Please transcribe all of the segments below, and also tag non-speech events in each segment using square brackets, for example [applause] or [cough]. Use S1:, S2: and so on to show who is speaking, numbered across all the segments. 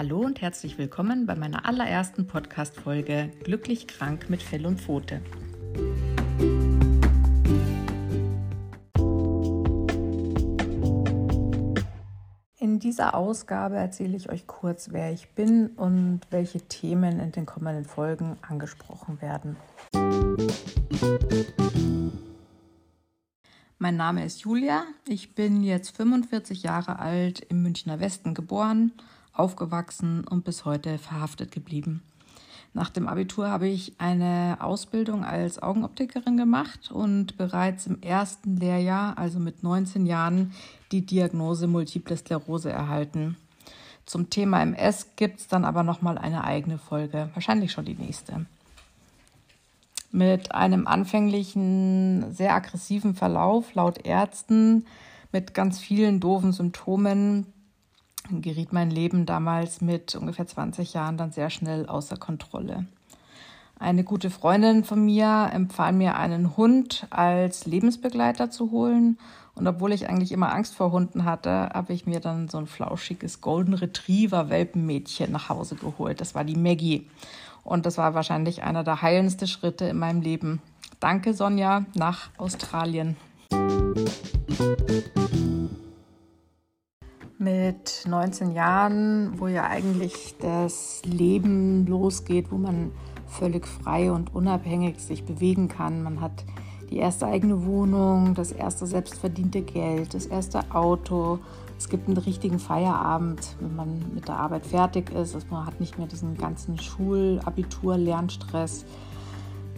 S1: Hallo und herzlich willkommen bei meiner allerersten Podcast-Folge Glücklich krank mit Fell und Pfote. In dieser Ausgabe erzähle ich euch kurz, wer ich bin und welche Themen in den kommenden Folgen angesprochen werden. Mein Name ist Julia. Ich bin jetzt 45 Jahre alt, im Münchner Westen geboren, aufgewachsen und bis heute verhaftet geblieben. Nach dem Abitur habe ich eine Ausbildung als Augenoptikerin gemacht und bereits im ersten Lehrjahr, also mit 19 Jahren, die Diagnose Multiple Sklerose erhalten. Zum Thema MS gibt es dann aber nochmal eine eigene Folge, wahrscheinlich schon die nächste mit einem anfänglichen, sehr aggressiven Verlauf laut Ärzten mit ganz vielen doofen Symptomen geriet mein Leben damals mit ungefähr 20 Jahren dann sehr schnell außer Kontrolle. Eine gute Freundin von mir empfahl mir einen Hund als Lebensbegleiter zu holen. Und obwohl ich eigentlich immer Angst vor Hunden hatte, habe ich mir dann so ein flauschiges Golden Retriever Welpenmädchen nach Hause geholt. Das war die Maggie. Und das war wahrscheinlich einer der heilendsten Schritte in meinem Leben. Danke, Sonja, nach Australien. Mit 19 Jahren, wo ja eigentlich das Leben losgeht, wo man völlig frei und unabhängig sich bewegen kann. Man hat die erste eigene Wohnung, das erste selbstverdiente Geld, das erste Auto, es gibt einen richtigen Feierabend, wenn man mit der Arbeit fertig ist. Also man hat nicht mehr diesen ganzen Schul-, Abitur-, Lernstress.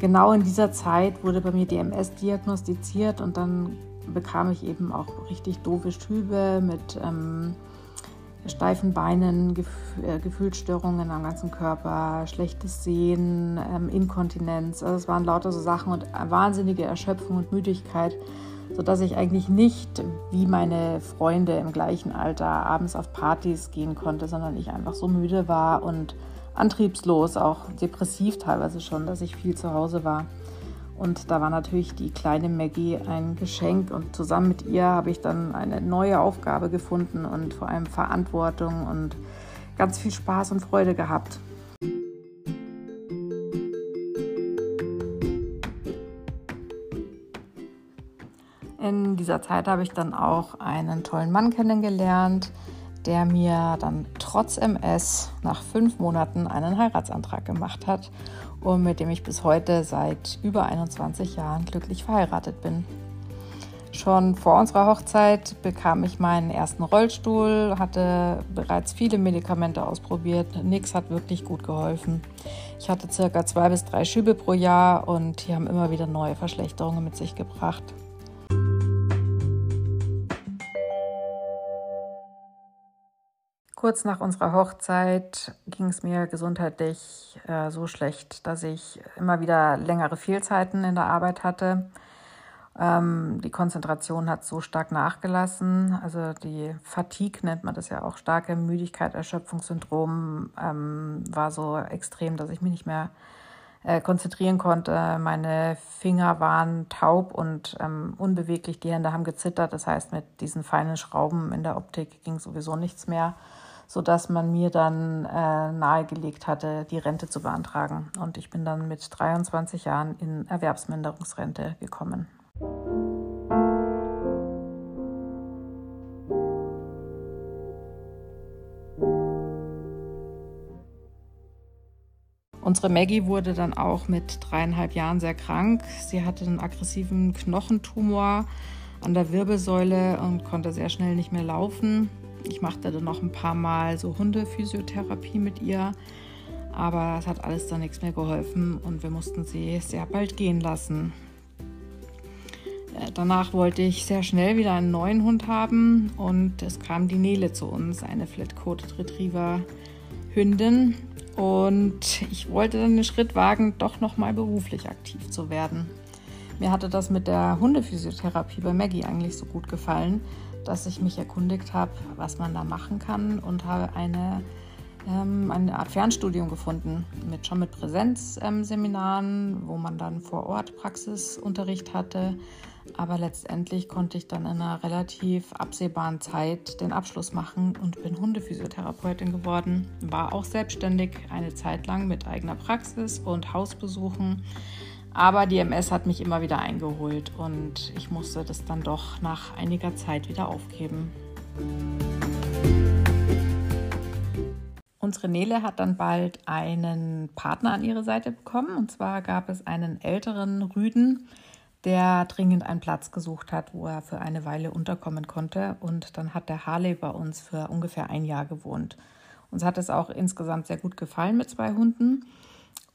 S1: Genau in dieser Zeit wurde bei mir DMS diagnostiziert und dann bekam ich eben auch richtig doofe Schübe mit ähm, steifen Beinen, äh, Gefühlsstörungen am ganzen Körper, schlechtes Sehen, ähm, Inkontinenz. Also es waren lauter so Sachen und wahnsinnige Erschöpfung und Müdigkeit sodass ich eigentlich nicht wie meine Freunde im gleichen Alter abends auf Partys gehen konnte, sondern ich einfach so müde war und antriebslos, auch depressiv teilweise schon, dass ich viel zu Hause war. Und da war natürlich die kleine Maggie ein Geschenk und zusammen mit ihr habe ich dann eine neue Aufgabe gefunden und vor allem Verantwortung und ganz viel Spaß und Freude gehabt. In dieser Zeit habe ich dann auch einen tollen Mann kennengelernt, der mir dann trotz MS nach fünf Monaten einen Heiratsantrag gemacht hat und mit dem ich bis heute seit über 21 Jahren glücklich verheiratet bin. Schon vor unserer Hochzeit bekam ich meinen ersten Rollstuhl, hatte bereits viele Medikamente ausprobiert. Nichts hat wirklich gut geholfen. Ich hatte circa zwei bis drei Schübe pro Jahr und die haben immer wieder neue Verschlechterungen mit sich gebracht. Kurz nach unserer Hochzeit ging es mir gesundheitlich äh, so schlecht, dass ich immer wieder längere Fehlzeiten in der Arbeit hatte. Ähm, die Konzentration hat so stark nachgelassen. Also die Fatigue nennt man das ja auch, starke Müdigkeit, Erschöpfungssyndrom ähm, war so extrem, dass ich mich nicht mehr äh, konzentrieren konnte. Meine Finger waren taub und ähm, unbeweglich, die Hände haben gezittert. Das heißt, mit diesen feinen Schrauben in der Optik ging sowieso nichts mehr sodass man mir dann äh, nahegelegt hatte, die Rente zu beantragen. Und ich bin dann mit 23 Jahren in Erwerbsminderungsrente gekommen. Unsere Maggie wurde dann auch mit dreieinhalb Jahren sehr krank. Sie hatte einen aggressiven Knochentumor an der Wirbelsäule und konnte sehr schnell nicht mehr laufen. Ich machte dann noch ein paar Mal so Hundephysiotherapie mit ihr, aber es hat alles dann nichts mehr geholfen und wir mussten sie sehr bald gehen lassen. Äh, danach wollte ich sehr schnell wieder einen neuen Hund haben und es kam die Nele zu uns, eine Flat-Coated Retriever Hündin. Und ich wollte dann den Schritt wagen, doch nochmal beruflich aktiv zu werden. Mir hatte das mit der Hundephysiotherapie bei Maggie eigentlich so gut gefallen, dass ich mich erkundigt habe, was man da machen kann und habe eine ähm, eine Art Fernstudium gefunden, mit, schon mit Präsenzseminaren, ähm, wo man dann vor Ort Praxisunterricht hatte. Aber letztendlich konnte ich dann in einer relativ absehbaren Zeit den Abschluss machen und bin Hundephysiotherapeutin geworden. War auch selbstständig eine Zeit lang mit eigener Praxis und Hausbesuchen. Aber die MS hat mich immer wieder eingeholt und ich musste das dann doch nach einiger Zeit wieder aufgeben. Unsere Nele hat dann bald einen Partner an ihre Seite bekommen. Und zwar gab es einen älteren Rüden, der dringend einen Platz gesucht hat, wo er für eine Weile unterkommen konnte. Und dann hat der Harley bei uns für ungefähr ein Jahr gewohnt. Uns hat es auch insgesamt sehr gut gefallen mit zwei Hunden.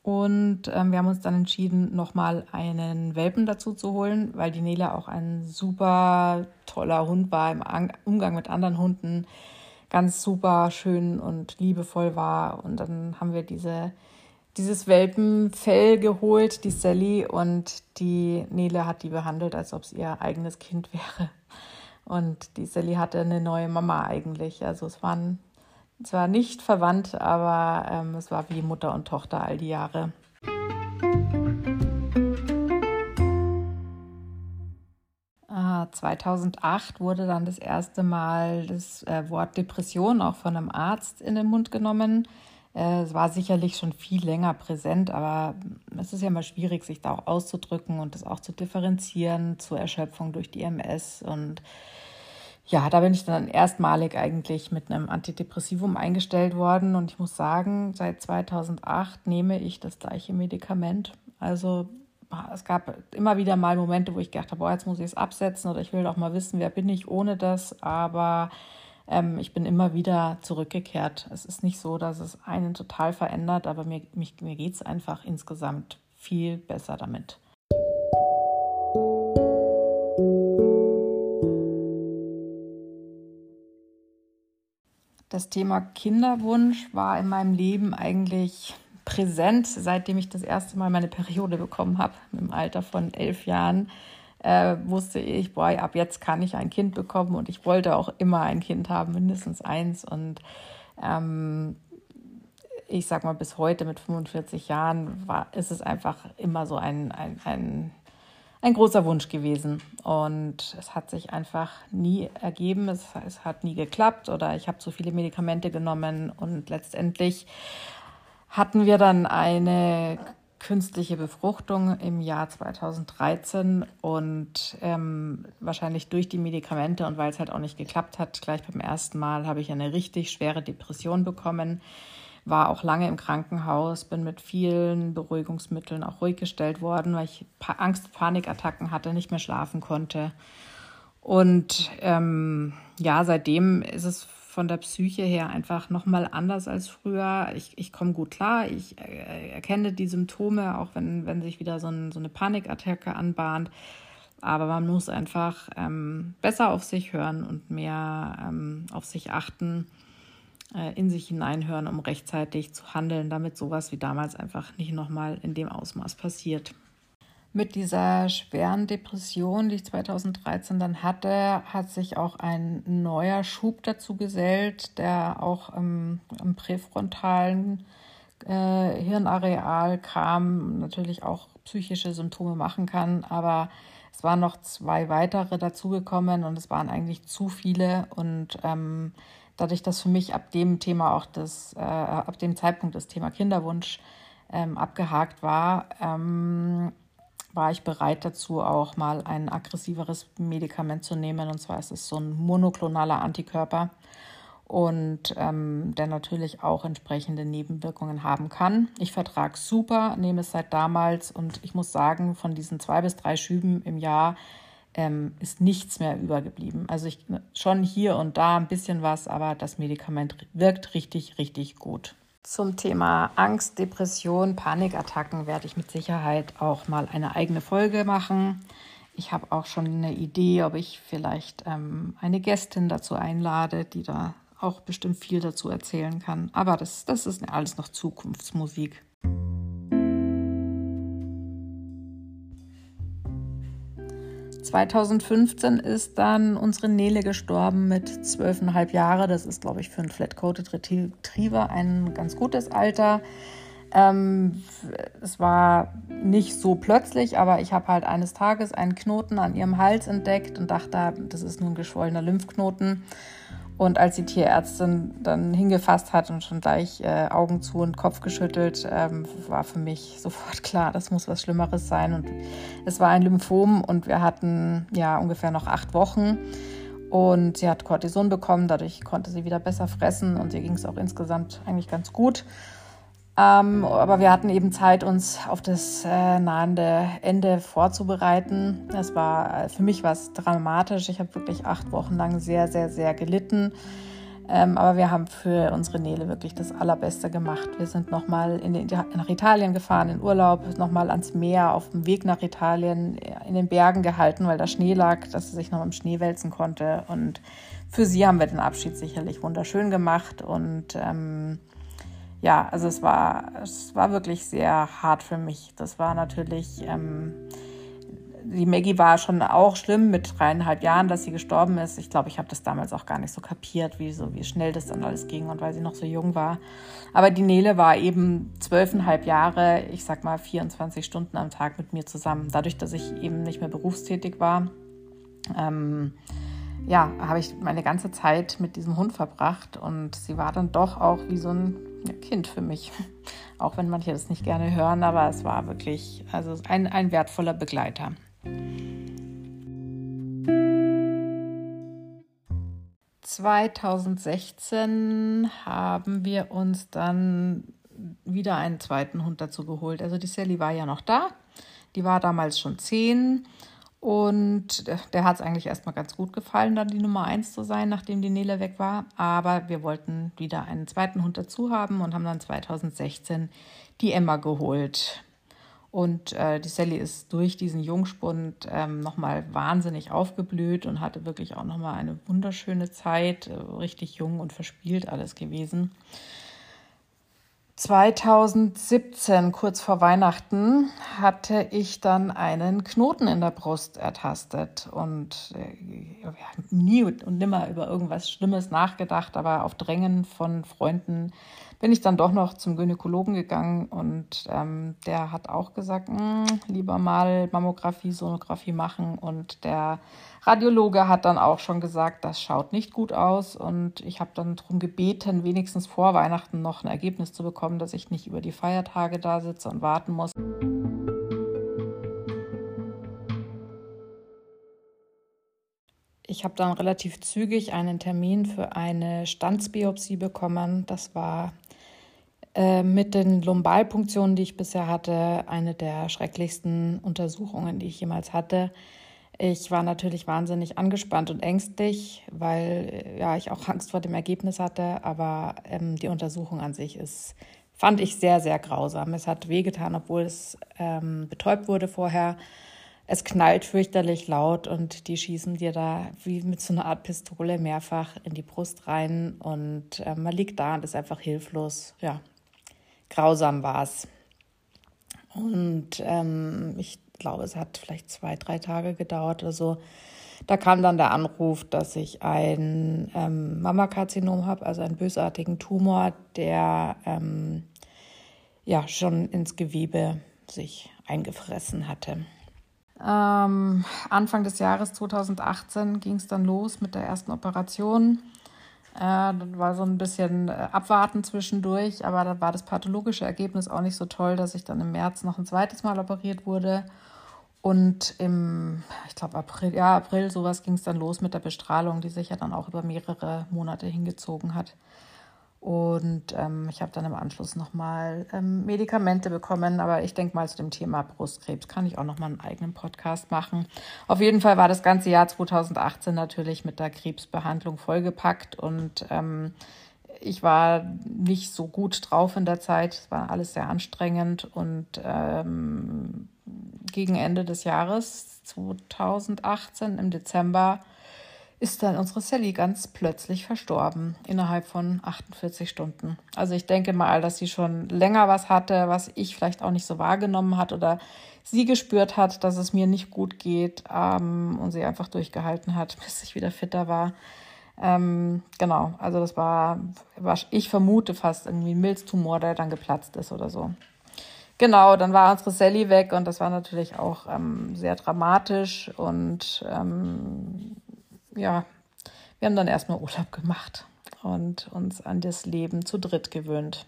S1: Und ähm, wir haben uns dann entschieden, nochmal einen Welpen dazu zu holen, weil die Nele auch ein super toller Hund war im Umgang mit anderen Hunden ganz super schön und liebevoll war. Und dann haben wir diese, dieses Welpenfell geholt, die Sally, und die Nele hat die behandelt, als ob es ihr eigenes Kind [laughs] wäre. Und die Sally hatte eine neue Mama eigentlich. Also es waren zwar nicht verwandt, aber ähm, es war wie Mutter und Tochter all die Jahre. 2008 wurde dann das erste Mal das äh, Wort Depression auch von einem Arzt in den Mund genommen. Äh, es war sicherlich schon viel länger präsent, aber es ist ja mal schwierig, sich da auch auszudrücken und das auch zu differenzieren zur Erschöpfung durch die MS. Und ja, da bin ich dann erstmalig eigentlich mit einem Antidepressivum eingestellt worden. Und ich muss sagen, seit 2008 nehme ich das gleiche Medikament. Also es gab immer wieder mal Momente, wo ich gedacht habe, boah, jetzt muss ich es absetzen oder ich will doch mal wissen, wer bin ich ohne das. Aber ähm, ich bin immer wieder zurückgekehrt. Es ist nicht so, dass es einen total verändert, aber mir, mir geht es einfach insgesamt viel besser damit. Das Thema Kinderwunsch war in meinem Leben eigentlich präsent, seitdem ich das erste Mal meine Periode bekommen habe, im Alter von elf Jahren. Äh, wusste ich, boah, ab jetzt kann ich ein Kind bekommen und ich wollte auch immer ein Kind haben, mindestens eins. Und ähm, ich sag mal, bis heute mit 45 Jahren war, ist es einfach immer so ein, ein, ein, ein großer Wunsch gewesen. Und es hat sich einfach nie ergeben, es, es hat nie geklappt oder ich habe zu viele Medikamente genommen. Und letztendlich hatten wir dann eine künstliche Befruchtung im Jahr 2013 und ähm, wahrscheinlich durch die Medikamente und weil es halt auch nicht geklappt hat, gleich beim ersten Mal habe ich eine richtig schwere Depression bekommen, war auch lange im Krankenhaus, bin mit vielen Beruhigungsmitteln auch ruhig gestellt worden, weil ich Angst, Panikattacken hatte, nicht mehr schlafen konnte. Und ähm, ja, seitdem ist es von der Psyche her einfach nochmal anders als früher. Ich, ich komme gut klar, ich äh, erkenne die Symptome, auch wenn, wenn sich wieder so, ein, so eine Panikattacke anbahnt. Aber man muss einfach ähm, besser auf sich hören und mehr ähm, auf sich achten, in sich hineinhören, um rechtzeitig zu handeln, damit sowas wie damals einfach nicht nochmal in dem Ausmaß passiert. Mit dieser schweren Depression, die ich 2013 dann hatte, hat sich auch ein neuer Schub dazu gesellt, der auch im, im präfrontalen äh, Hirnareal kam, natürlich auch psychische Symptome machen kann, aber es waren noch zwei weitere dazugekommen und es waren eigentlich zu viele und ähm, dadurch, dass für mich ab dem Thema auch das, äh, ab dem Zeitpunkt das Thema Kinderwunsch ähm, abgehakt war, ähm, war ich bereit dazu, auch mal ein aggressiveres Medikament zu nehmen. Und zwar ist es so ein monoklonaler Antikörper und ähm, der natürlich auch entsprechende Nebenwirkungen haben kann. Ich vertrage super, nehme es seit damals und ich muss sagen, von diesen zwei bis drei Schüben im Jahr ähm, ist nichts mehr übergeblieben. Also ich schon hier und da ein bisschen was, aber das Medikament wirkt richtig, richtig gut. Zum Thema Angst, Depression, Panikattacken werde ich mit Sicherheit auch mal eine eigene Folge machen. Ich habe auch schon eine Idee, ob ich vielleicht ähm, eine Gästin dazu einlade, die da auch bestimmt viel dazu erzählen kann. Aber das, das ist alles noch Zukunftsmusik. 2015 ist dann unsere Nele gestorben mit zwölfeinhalb Jahre. Das ist, glaube ich, für einen Flat-Coated Retriever ein ganz gutes Alter. Ähm, es war nicht so plötzlich, aber ich habe halt eines Tages einen Knoten an ihrem Hals entdeckt und dachte, das ist nur ein geschwollener Lymphknoten. Und als die Tierärztin dann hingefasst hat und schon gleich äh, Augen zu und Kopf geschüttelt, ähm, war für mich [laughs] sofort klar, das muss was Schlimmeres sein. Und es war ein Lymphom und wir hatten ja ungefähr noch acht Wochen. Und sie hat Cortison bekommen, dadurch konnte sie wieder besser fressen und ihr ging es auch insgesamt eigentlich ganz gut. Ähm, aber wir hatten eben Zeit, uns auf das äh, nahende Ende vorzubereiten. Das war äh, für mich was dramatisch. Ich habe wirklich acht Wochen lang sehr, sehr, sehr gelitten. Ähm, aber wir haben für unsere Nele wirklich das Allerbeste gemacht. Wir sind nochmal nach Italien gefahren, in Urlaub, nochmal ans Meer, auf dem Weg nach Italien, in den Bergen gehalten, weil da Schnee lag, dass sie sich noch im Schnee wälzen konnte. Und für sie haben wir den Abschied sicherlich wunderschön gemacht. Und ähm, ja, also es war, es war wirklich sehr hart für mich. Das war natürlich, ähm, die Maggie war schon auch schlimm mit dreieinhalb Jahren, dass sie gestorben ist. Ich glaube, ich habe das damals auch gar nicht so kapiert, wie, so, wie schnell das dann alles ging und weil sie noch so jung war. Aber die Nele war eben zwölfeinhalb Jahre, ich sag mal 24 Stunden am Tag mit mir zusammen. Dadurch, dass ich eben nicht mehr berufstätig war, ähm, ja, habe ich meine ganze Zeit mit diesem Hund verbracht und sie war dann doch auch wie so ein Kind für mich. [laughs] Auch wenn manche das nicht gerne hören, aber es war wirklich also ein, ein wertvoller Begleiter. ...2016 haben wir uns dann wieder einen zweiten Hund dazu geholt. Also die Sally war ja noch da. Die war damals schon zehn und der hat es eigentlich erstmal ganz gut gefallen, dann die Nummer eins zu sein, nachdem die Nele weg war. Aber wir wollten wieder einen zweiten Hund dazu haben und haben dann 2016 die Emma geholt. Und äh, die Sally ist durch diesen Jungspund ähm, nochmal wahnsinnig aufgeblüht und hatte wirklich auch nochmal eine wunderschöne Zeit, äh, richtig jung und verspielt alles gewesen. 2017, kurz vor Weihnachten, hatte ich dann einen Knoten in der Brust ertastet und äh, nie und nimmer über irgendwas Schlimmes nachgedacht, aber auf Drängen von Freunden bin ich dann doch noch zum Gynäkologen gegangen und ähm, der hat auch gesagt, hm, lieber mal Mammographie, Sonographie machen und der Radiologe hat dann auch schon gesagt, das schaut nicht gut aus und ich habe dann darum gebeten, wenigstens vor Weihnachten noch ein Ergebnis zu bekommen, dass ich nicht über die Feiertage da sitze und warten muss. Ich habe dann relativ zügig einen Termin für eine Standsbiopsie bekommen. Das war äh, mit den Lumbalpunktionen, die ich bisher hatte, eine der schrecklichsten Untersuchungen, die ich jemals hatte. Ich war natürlich wahnsinnig angespannt und ängstlich, weil äh, ja, ich auch Angst vor dem Ergebnis hatte. Aber ähm, die Untersuchung an sich ist, fand ich sehr, sehr grausam. Es hat wehgetan, obwohl es ähm, betäubt wurde vorher. Es knallt fürchterlich laut und die schießen dir da wie mit so einer Art Pistole mehrfach in die Brust rein und äh, man liegt da und ist einfach hilflos. Ja, grausam war es. Und ähm, ich glaube, es hat vielleicht zwei, drei Tage gedauert oder so. Da kam dann der Anruf, dass ich ein ähm, Mammakarzinom habe, also einen bösartigen Tumor, der ähm, ja schon ins Gewebe sich eingefressen hatte. Ähm, Anfang des Jahres 2018 ging es dann los mit der ersten Operation. Das war so ein bisschen äh, abwarten zwischendurch, aber da war das pathologische Ergebnis auch nicht so toll, dass ich dann im März noch ein zweites Mal operiert wurde. Und im, ich glaube, April, ja, April, sowas ging es dann los mit der Bestrahlung, die sich ja dann auch über mehrere Monate hingezogen hat. Und ähm, ich habe dann im Anschluss nochmal ähm, Medikamente bekommen. Aber ich denke mal zu dem Thema Brustkrebs kann ich auch nochmal einen eigenen Podcast machen. Auf jeden Fall war das ganze Jahr 2018 natürlich mit der Krebsbehandlung vollgepackt. Und ähm, ich war nicht so gut drauf in der Zeit. Es war alles sehr anstrengend. Und ähm, gegen Ende des Jahres 2018 im Dezember ist dann unsere Sally ganz plötzlich verstorben, innerhalb von 48 Stunden. Also ich denke mal, dass sie schon länger was hatte, was ich vielleicht auch nicht so wahrgenommen hat oder sie gespürt hat, dass es mir nicht gut geht ähm, und sie einfach durchgehalten hat, [laughs] bis ich wieder fitter war. Ähm, genau, also das war, war, ich vermute fast irgendwie ein Milztumor, der dann geplatzt ist oder so. Genau, dann war unsere Sally weg und das war natürlich auch ähm, sehr dramatisch und ähm, ja, wir haben dann erstmal Urlaub gemacht und uns an das Leben zu dritt gewöhnt.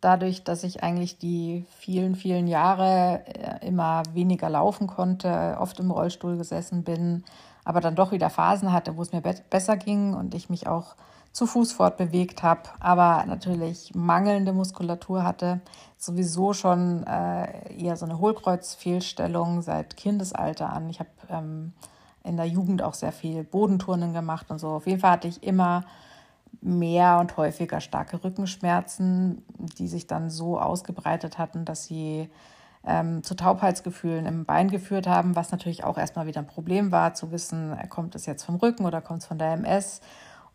S1: Dadurch, dass ich eigentlich die vielen, vielen Jahre äh, immer weniger laufen konnte, oft im Rollstuhl gesessen bin, aber dann doch wieder Phasen hatte, wo es mir be besser ging und ich mich auch zu Fuß fortbewegt habe, aber natürlich mangelnde Muskulatur hatte, sowieso schon äh, eher so eine Hohlkreuzfehlstellung seit Kindesalter an. Ich habe ähm, in der Jugend auch sehr viel Bodenturnen gemacht und so. Auf jeden Fall hatte ich immer mehr und häufiger starke Rückenschmerzen, die sich dann so ausgebreitet hatten, dass sie ähm, zu Taubheitsgefühlen im Bein geführt haben, was natürlich auch erstmal wieder ein Problem war, zu wissen, kommt es jetzt vom Rücken oder kommt es von der MS.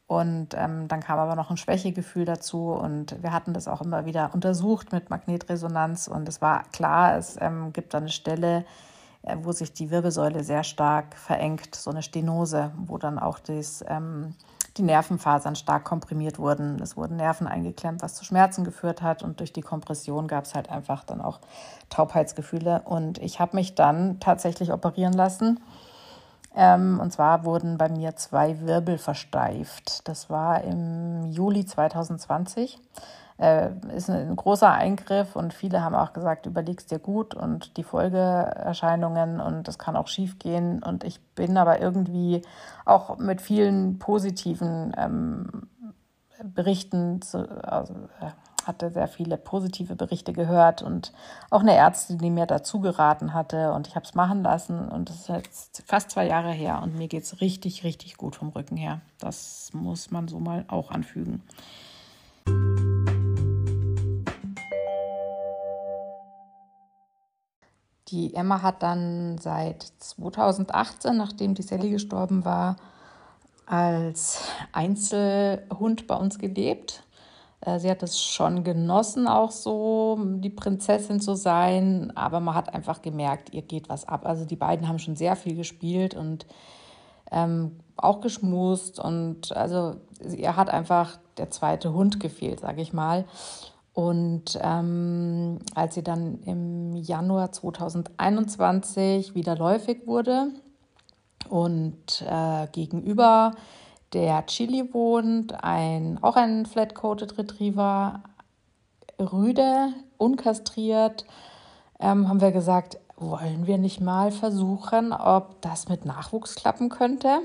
S1: Und ähm, dann kam aber noch ein Schwächegefühl dazu und wir hatten das auch immer wieder untersucht mit Magnetresonanz und es war klar, es ähm, gibt da eine Stelle, wo sich die Wirbelsäule sehr stark verengt, so eine Stenose, wo dann auch das, ähm, die Nervenfasern stark komprimiert wurden. Es wurden Nerven eingeklemmt, was zu Schmerzen geführt hat und durch die Kompression gab es halt einfach dann auch Taubheitsgefühle. Und ich habe mich dann tatsächlich operieren lassen. Ähm, und zwar wurden bei mir zwei Wirbel versteift. Das war im Juli 2020 äh, ist ein großer Eingriff und viele haben auch gesagt, überlegst dir gut und die Folgeerscheinungen und das kann auch schief gehen. Und ich bin aber irgendwie auch mit vielen positiven ähm, Berichten, zu, also, äh, hatte sehr viele positive Berichte gehört und auch eine Ärztin, die mir dazu geraten hatte und ich habe es machen lassen und das ist jetzt fast zwei Jahre her und mir geht es richtig, richtig gut vom Rücken her. Das muss man so mal auch anfügen. Die Emma hat dann seit 2018, nachdem die Sally gestorben war, als Einzelhund bei uns gelebt. Äh, sie hat es schon genossen, auch so die Prinzessin zu sein, aber man hat einfach gemerkt, ihr geht was ab. Also die beiden haben schon sehr viel gespielt und ähm, auch geschmust und also ihr hat einfach der zweite Hund gefehlt, sage ich mal. Und ähm, als sie dann im Januar 2021 wieder läufig wurde und äh, gegenüber der Chili wohnt, ein, auch ein Flat-Coated Retriever, rüde, unkastriert, ähm, haben wir gesagt, wollen wir nicht mal versuchen, ob das mit Nachwuchs klappen könnte.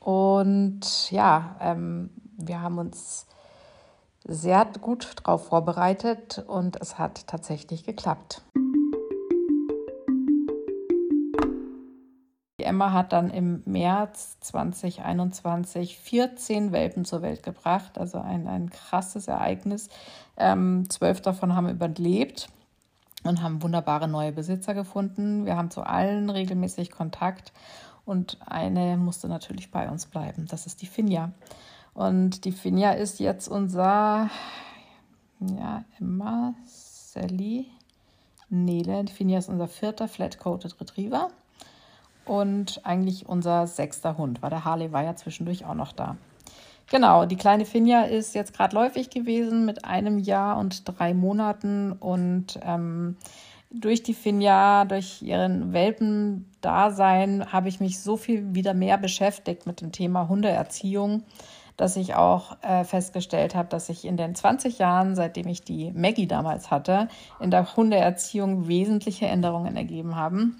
S1: Und ja, ähm, wir haben uns sehr gut darauf vorbereitet und es hat tatsächlich geklappt. Die Emma hat dann im März 2021 14 Welpen zur Welt gebracht, also ein, ein krasses Ereignis. Ähm, zwölf davon haben überlebt und haben wunderbare neue Besitzer gefunden. Wir haben zu allen regelmäßig Kontakt und eine musste natürlich bei uns bleiben. Das ist die Finja. Und die Finja ist jetzt unser, ja, Emma, Sally, Nele. Die Finja ist unser vierter Flat-Coated Retriever und eigentlich unser sechster Hund, weil der Harley war ja zwischendurch auch noch da. Genau, die kleine Finja ist jetzt gerade läufig gewesen mit einem Jahr und drei Monaten und ähm, durch die Finja, durch ihren Welpendasein habe ich mich so viel wieder mehr beschäftigt mit dem Thema Hundeerziehung dass ich auch äh, festgestellt habe, dass sich in den 20 Jahren, seitdem ich die Maggie damals hatte, in der Hundeerziehung wesentliche Änderungen ergeben haben.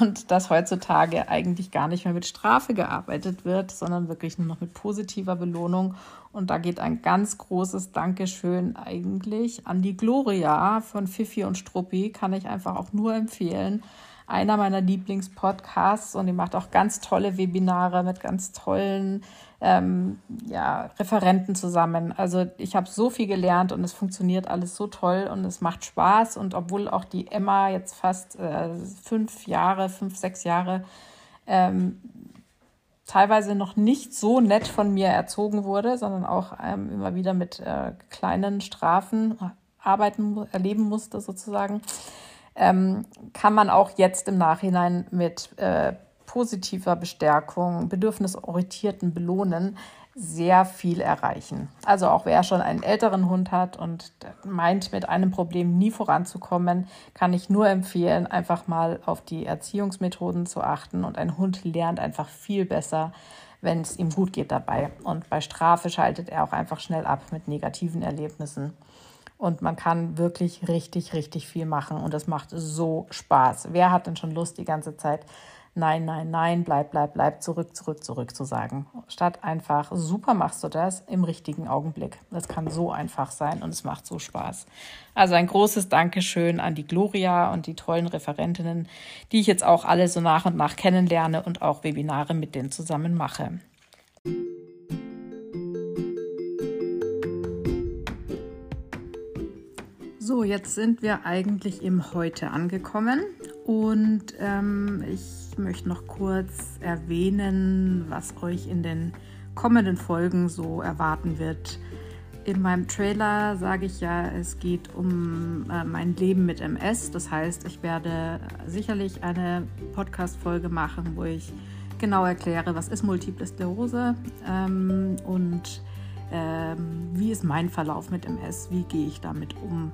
S1: Und dass heutzutage eigentlich gar nicht mehr mit Strafe gearbeitet wird, sondern wirklich nur noch mit positiver Belohnung. Und da geht ein ganz großes Dankeschön eigentlich an die Gloria von Fifi und Struppi. Kann ich einfach auch nur empfehlen einer meiner Lieblingspodcasts und die macht auch ganz tolle Webinare mit ganz tollen ähm, ja, Referenten zusammen. Also ich habe so viel gelernt und es funktioniert alles so toll und es macht Spaß. Und obwohl auch die Emma jetzt fast äh, fünf Jahre, fünf, sechs Jahre ähm, teilweise noch nicht so nett von mir erzogen wurde, sondern auch ähm, immer wieder mit äh, kleinen Strafen arbeiten, erleben musste sozusagen, ähm, kann man auch jetzt im Nachhinein mit äh, positiver Bestärkung, bedürfnisorientierten Belohnen sehr viel erreichen. Also auch wer schon einen älteren Hund hat und meint, mit einem Problem nie voranzukommen, kann ich nur empfehlen, einfach mal auf die Erziehungsmethoden zu achten. Und ein Hund lernt einfach viel besser, wenn es ihm gut geht dabei. Und bei Strafe schaltet er auch einfach schnell ab mit negativen Erlebnissen. Und man kann wirklich richtig, richtig viel machen. Und es macht so Spaß. Wer hat denn schon Lust, die ganze Zeit Nein, nein, nein, bleib, bleib, bleib, zurück, zurück, zurück zu sagen. Statt einfach, super machst du das im richtigen Augenblick. Das kann so einfach sein und es macht so Spaß. Also ein großes Dankeschön an die Gloria und die tollen Referentinnen, die ich jetzt auch alle so nach und nach kennenlerne und auch Webinare mit denen zusammen mache. So, jetzt sind wir eigentlich im Heute angekommen und ähm, ich möchte noch kurz erwähnen, was euch in den kommenden Folgen so erwarten wird. In meinem Trailer sage ich ja, es geht um äh, mein Leben mit MS. Das heißt, ich werde sicherlich eine Podcast-Folge machen, wo ich genau erkläre, was ist Multiple Sklerose ähm, und ähm, wie ist mein Verlauf mit MS, wie gehe ich damit um.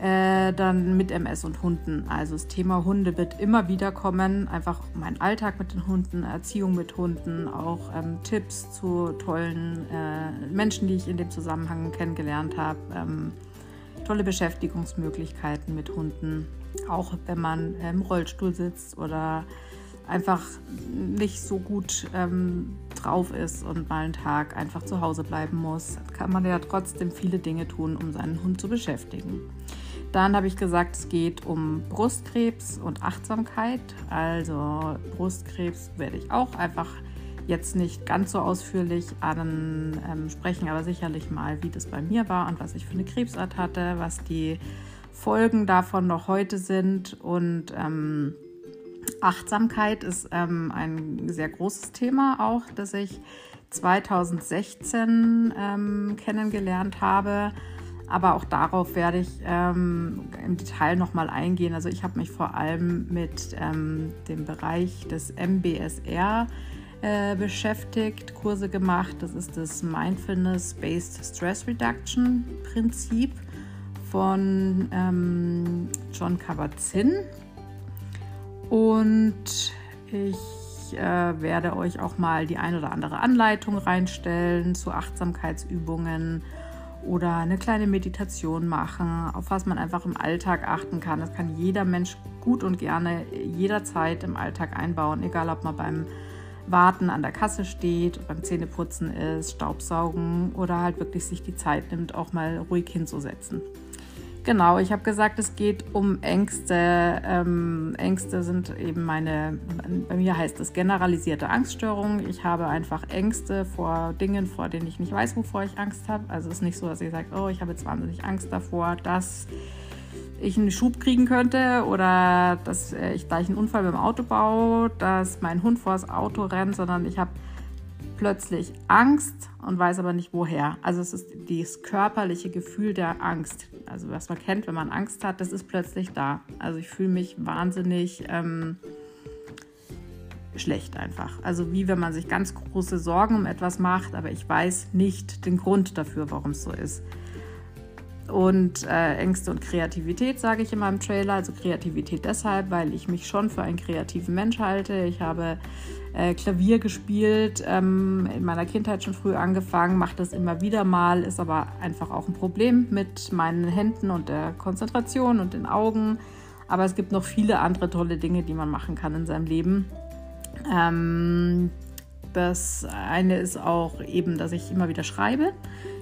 S1: Äh, dann mit MS und Hunden. Also das Thema Hunde wird immer wieder kommen. Einfach mein Alltag mit den Hunden, Erziehung mit Hunden, auch ähm, Tipps zu tollen äh, Menschen, die ich in dem Zusammenhang kennengelernt habe. Ähm, tolle Beschäftigungsmöglichkeiten mit Hunden. Auch wenn man im Rollstuhl sitzt oder einfach nicht so gut ähm, drauf ist und mal einen Tag einfach zu Hause bleiben muss, kann man ja trotzdem viele Dinge tun, um seinen Hund zu beschäftigen. Dann habe ich gesagt, es geht um Brustkrebs und Achtsamkeit. Also Brustkrebs werde ich auch einfach jetzt nicht ganz so ausführlich an ähm, sprechen, aber sicherlich mal, wie das bei mir war und was ich für eine Krebsart hatte, was die Folgen davon noch heute sind. Und ähm, Achtsamkeit ist ähm, ein sehr großes Thema auch, das ich 2016 ähm, kennengelernt habe. Aber auch darauf werde ich ähm, im Detail nochmal eingehen. Also ich habe mich vor allem mit ähm, dem Bereich des MBSR äh, beschäftigt, Kurse gemacht. Das ist das Mindfulness-Based Stress Reduction Prinzip von ähm, John Kabat-Zinn. Und ich äh, werde euch auch mal die ein oder andere Anleitung reinstellen zu Achtsamkeitsübungen oder eine kleine Meditation machen, auf was man einfach im Alltag achten kann. Das kann jeder Mensch gut und gerne jederzeit im Alltag einbauen, egal ob man beim Warten an der Kasse steht, beim Zähneputzen ist, Staubsaugen oder halt wirklich sich die Zeit nimmt, auch mal ruhig hinzusetzen. Genau, ich habe gesagt, es geht um Ängste. Ähm, Ängste sind eben meine, bei mir heißt es generalisierte Angststörung. Ich habe einfach Ängste vor Dingen, vor denen ich nicht weiß, wovor ich Angst habe. Also es ist nicht so, dass ich sage, oh, ich habe jetzt wahnsinnig Angst davor, dass ich einen Schub kriegen könnte oder dass ich gleich einen Unfall beim Auto baue, dass mein Hund vor das Auto rennt, sondern ich habe plötzlich Angst und weiß aber nicht woher. Also es ist dieses körperliche Gefühl der Angst. Also was man kennt, wenn man Angst hat, das ist plötzlich da. Also ich fühle mich wahnsinnig ähm, schlecht einfach. Also wie wenn man sich ganz große Sorgen um etwas macht, aber ich weiß nicht den Grund dafür, warum es so ist. Und äh, Ängste und Kreativität sage ich in meinem Trailer. Also Kreativität deshalb, weil ich mich schon für einen kreativen Mensch halte. Ich habe äh, Klavier gespielt, ähm, in meiner Kindheit schon früh angefangen, mache das immer wieder mal, ist aber einfach auch ein Problem mit meinen Händen und der Konzentration und den Augen. Aber es gibt noch viele andere tolle Dinge, die man machen kann in seinem Leben. Ähm, das eine ist auch eben, dass ich immer wieder schreibe,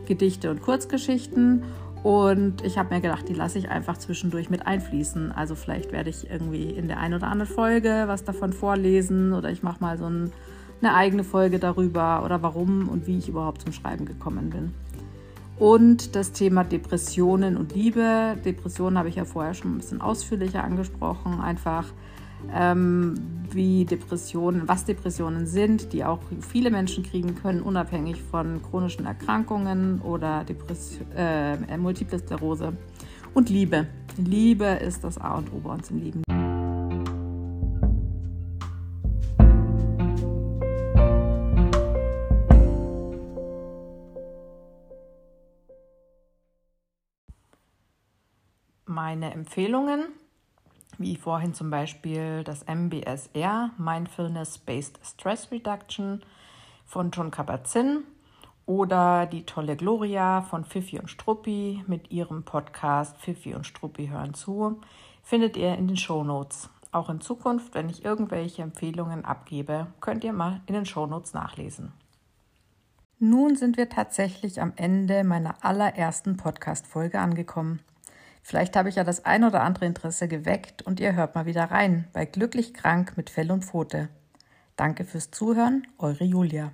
S1: Gedichte und Kurzgeschichten und ich habe mir gedacht, die lasse ich einfach zwischendurch mit einfließen. Also vielleicht werde ich irgendwie in der einen oder anderen Folge was davon vorlesen oder ich mache mal so ein, eine eigene Folge darüber oder warum und wie ich überhaupt zum Schreiben gekommen bin. Und das Thema Depressionen und Liebe. Depressionen habe ich ja vorher schon ein bisschen ausführlicher angesprochen. Einfach ähm, wie Depressionen, was Depressionen sind, die auch viele Menschen kriegen können, unabhängig von chronischen Erkrankungen oder Depression, äh, Multiple Sklerose. Und Liebe. Liebe ist das A und O bei uns im Leben. Meine Empfehlungen wie vorhin zum Beispiel das MBSR, Mindfulness-Based Stress Reduction von John Kabat-Zinn oder die tolle Gloria von Fifi und Struppi mit ihrem Podcast Fifi und Struppi hören zu, findet ihr in den Show Notes. Auch in Zukunft, wenn ich irgendwelche Empfehlungen abgebe, könnt ihr mal in den Show Notes nachlesen. Nun sind wir tatsächlich am Ende meiner allerersten Podcast-Folge angekommen. Vielleicht habe ich ja das ein oder andere Interesse geweckt und ihr hört mal wieder rein bei Glücklich krank mit Fell und Pfote. Danke fürs Zuhören, eure Julia.